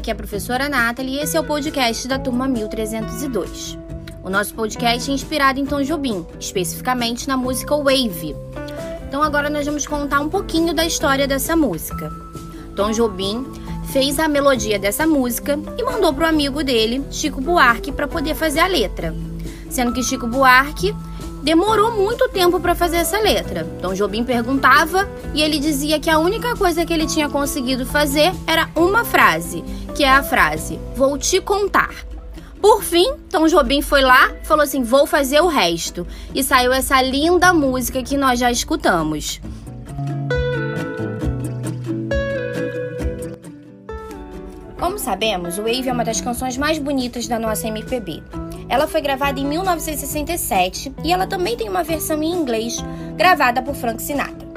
Aqui é a professora Nathalie e esse é o podcast da turma 1302. O nosso podcast é inspirado em Tom Jobim, especificamente na música Wave. Então agora nós vamos contar um pouquinho da história dessa música. Tom Jobim fez a melodia dessa música e mandou para o amigo dele, Chico Buarque, para poder fazer a letra. Sendo que Chico Buarque demorou muito tempo para fazer essa letra. Tom Jobim perguntava e ele dizia que a única coisa que ele tinha conseguido fazer era uma frase, que é a frase: Vou te contar. Por fim, Tom Jobim foi lá, falou assim: "Vou fazer o resto". E saiu essa linda música que nós já escutamos. Como sabemos, o Wave é uma das canções mais bonitas da nossa MPB. Ela foi gravada em 1967 e ela também tem uma versão em inglês gravada por Frank Sinatra.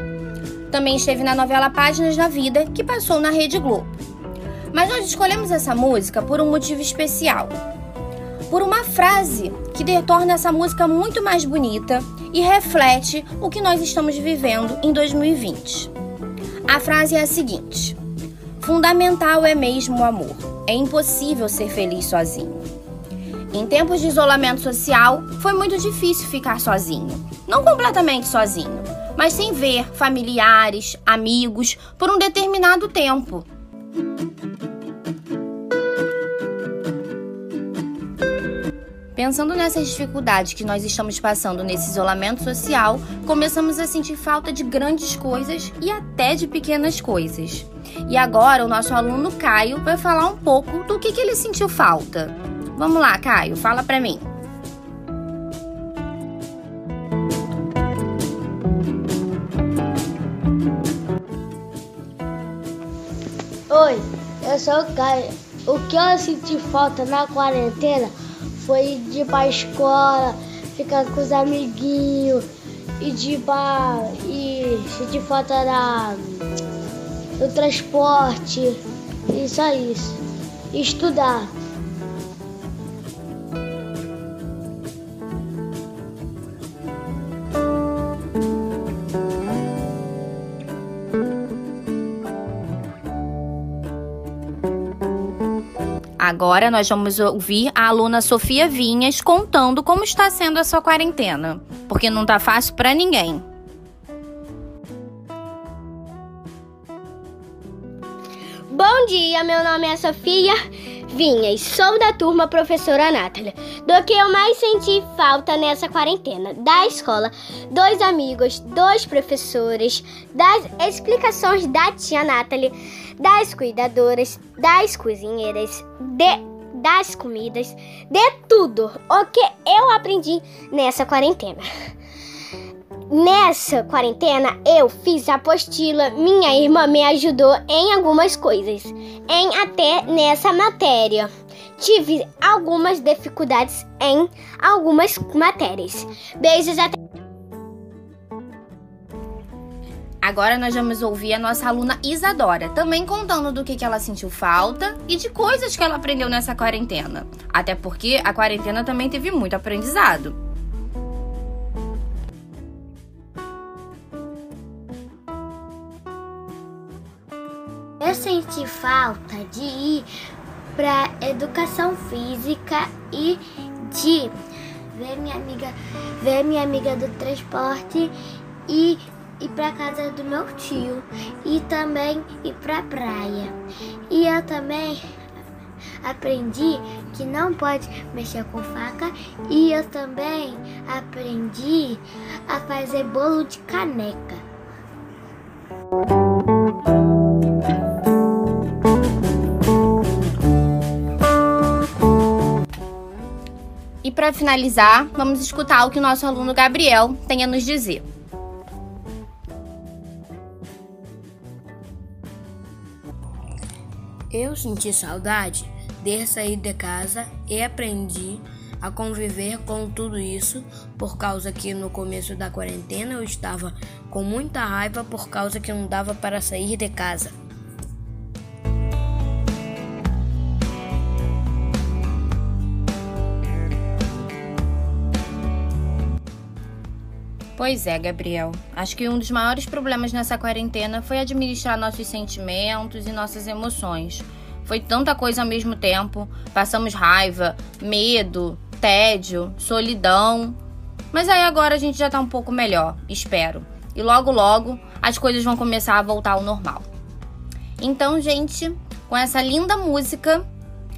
Também esteve na novela Páginas da Vida, que passou na Rede Globo. Mas nós escolhemos essa música por um motivo especial. Por uma frase que torna essa música muito mais bonita e reflete o que nós estamos vivendo em 2020. A frase é a seguinte: Fundamental é mesmo o amor. É impossível ser feliz sozinho. Em tempos de isolamento social, foi muito difícil ficar sozinho. Não completamente sozinho, mas sem ver familiares, amigos por um determinado tempo. Pensando nessas dificuldades que nós estamos passando nesse isolamento social, começamos a sentir falta de grandes coisas e até de pequenas coisas. E agora o nosso aluno Caio vai falar um pouco do que, que ele sentiu falta. Vamos lá, Caio, fala para mim. Oi, eu sou o Caio. O que eu senti falta na quarentena foi de ir pra escola, ficar com os amiguinhos e de bar e sentir falta da, do transporte, e só isso. E estudar. Agora nós vamos ouvir a aluna Sofia Vinhas contando como está sendo a sua quarentena, porque não tá fácil para ninguém. Bom dia, meu nome é Sofia Vinhas, sou da turma professora Natália. Do que eu mais senti falta nessa quarentena? Da escola, dois amigos, dois professores, das explicações da tia Natália, das cuidadoras, das cozinheiras, de das comidas, de tudo o que eu aprendi nessa quarentena. Nessa quarentena eu fiz apostila, minha irmã me ajudou em algumas coisas, em até nessa matéria. Tive algumas dificuldades em algumas matérias. Beijos até Agora nós vamos ouvir a nossa aluna Isadora, também contando do que, que ela sentiu falta e de coisas que ela aprendeu nessa quarentena. Até porque a quarentena também teve muito aprendizado. Eu senti falta de ir para educação física e de ver minha amiga, ver minha amiga do transporte e ir para casa do meu tio e também ir para praia. E eu também aprendi que não pode mexer com faca e eu também aprendi a fazer bolo de caneca. Para finalizar, vamos escutar o que o nosso aluno Gabriel tem a nos dizer. Eu senti saudade de sair de casa e aprendi a conviver com tudo isso por causa que no começo da quarentena eu estava com muita raiva por causa que não dava para sair de casa. Pois é, Gabriel. Acho que um dos maiores problemas nessa quarentena foi administrar nossos sentimentos e nossas emoções. Foi tanta coisa ao mesmo tempo. Passamos raiva, medo, tédio, solidão. Mas aí agora a gente já tá um pouco melhor, espero. E logo logo as coisas vão começar a voltar ao normal. Então, gente, com essa linda música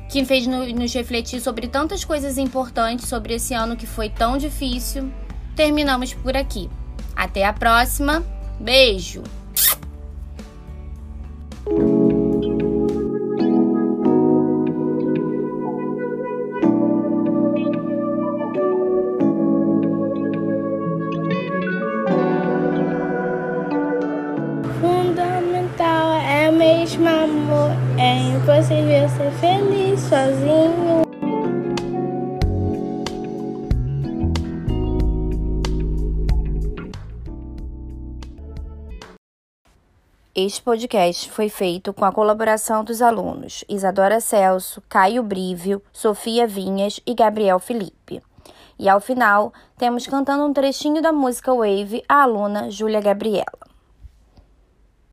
que fez nos refletir sobre tantas coisas importantes sobre esse ano que foi tão difícil, terminamos por aqui. Até a próxima. Beijo! mesmo amor. É impossível ser feliz sozinho. Este podcast foi feito com a colaboração dos alunos Isadora Celso, Caio Brívio, Sofia Vinhas e Gabriel Felipe. E ao final, temos cantando um trechinho da música Wave a aluna Júlia Gabriela.